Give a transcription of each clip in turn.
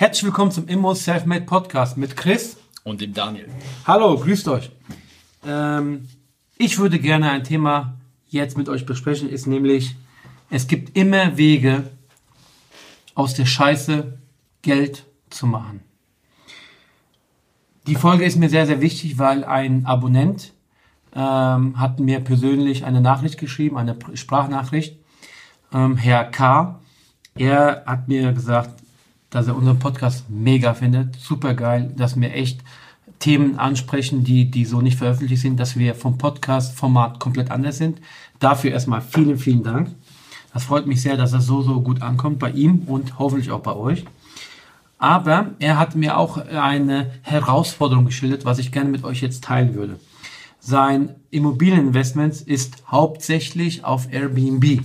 Herzlich willkommen zum Immo Selfmade Podcast mit Chris und dem Daniel. Hallo, grüßt euch. Ähm, ich würde gerne ein Thema jetzt mit euch besprechen, ist nämlich, es gibt immer Wege, aus der Scheiße Geld zu machen. Die Folge ist mir sehr, sehr wichtig, weil ein Abonnent ähm, hat mir persönlich eine Nachricht geschrieben, eine Sprachnachricht. Ähm, Herr K. Er hat mir gesagt, dass er unseren Podcast mega findet. Super geil, dass wir echt Themen ansprechen, die, die so nicht veröffentlicht sind, dass wir vom Podcast-Format komplett anders sind. Dafür erstmal vielen, vielen Dank. Das freut mich sehr, dass das so, so gut ankommt bei ihm und hoffentlich auch bei euch. Aber er hat mir auch eine Herausforderung geschildert, was ich gerne mit euch jetzt teilen würde. Sein Immobilieninvestment ist hauptsächlich auf Airbnb.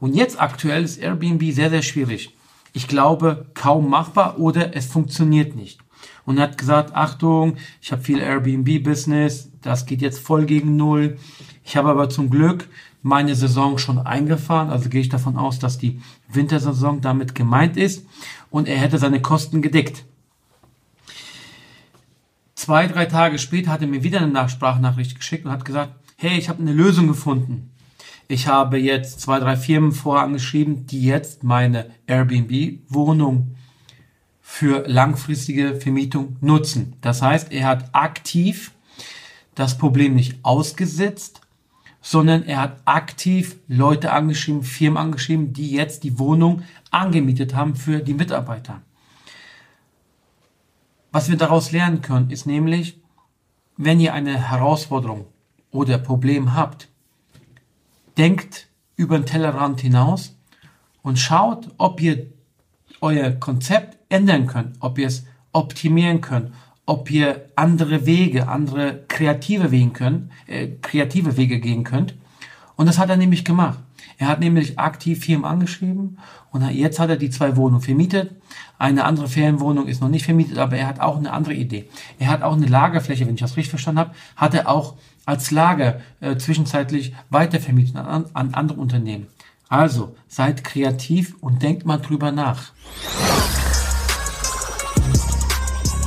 Und jetzt aktuell ist Airbnb sehr, sehr schwierig ich glaube, kaum machbar oder es funktioniert nicht. Und er hat gesagt, Achtung, ich habe viel Airbnb-Business, das geht jetzt voll gegen Null. Ich habe aber zum Glück meine Saison schon eingefahren, also gehe ich davon aus, dass die Wintersaison damit gemeint ist und er hätte seine Kosten gedeckt. Zwei, drei Tage später hat er mir wieder eine Nachsprachnachricht geschickt und hat gesagt, hey, ich habe eine Lösung gefunden. Ich habe jetzt zwei, drei Firmen vorher angeschrieben, die jetzt meine Airbnb-Wohnung für langfristige Vermietung nutzen. Das heißt, er hat aktiv das Problem nicht ausgesetzt, sondern er hat aktiv Leute angeschrieben, Firmen angeschrieben, die jetzt die Wohnung angemietet haben für die Mitarbeiter. Was wir daraus lernen können, ist nämlich, wenn ihr eine Herausforderung oder Problem habt, denkt über den Tellerrand hinaus und schaut, ob ihr euer Konzept ändern könnt, ob ihr es optimieren könnt, ob ihr andere Wege, andere kreative Wege, könnt, äh, kreative Wege gehen könnt. Und das hat er nämlich gemacht. Er hat nämlich aktiv Firmen angeschrieben und jetzt hat er die zwei Wohnungen vermietet. Eine andere Ferienwohnung ist noch nicht vermietet, aber er hat auch eine andere Idee. Er hat auch eine Lagerfläche, wenn ich das richtig verstanden habe, hat er auch als Lager äh, zwischenzeitlich weitervermietet an, an andere Unternehmen. Also seid kreativ und denkt mal drüber nach.